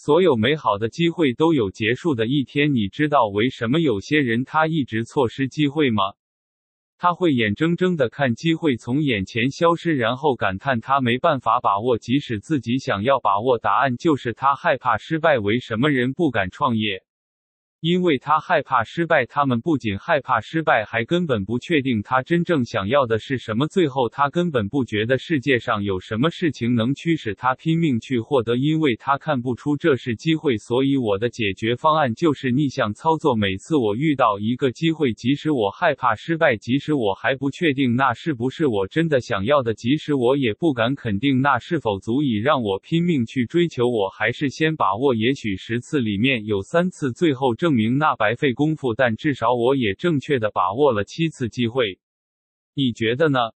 所有美好的机会都有结束的一天。你知道为什么有些人他一直错失机会吗？他会眼睁睁的看机会从眼前消失，然后感叹他没办法把握，即使自己想要把握。答案就是他害怕失败。为什么人不敢创业？因为他害怕失败，他们不仅害怕失败，还根本不确定他真正想要的是什么。最后，他根本不觉得世界上有什么事情能驱使他拼命去获得，因为他看不出这是机会。所以，我的解决方案就是逆向操作。每次我遇到一个机会，即使我害怕失败，即使我还不确定那是不是我真的想要的，即使我也不敢肯定那是否足以让我拼命去追求，我还是先把握。也许十次里面有三次，最后这证明那白费功夫，但至少我也正确的把握了七次机会。你觉得呢？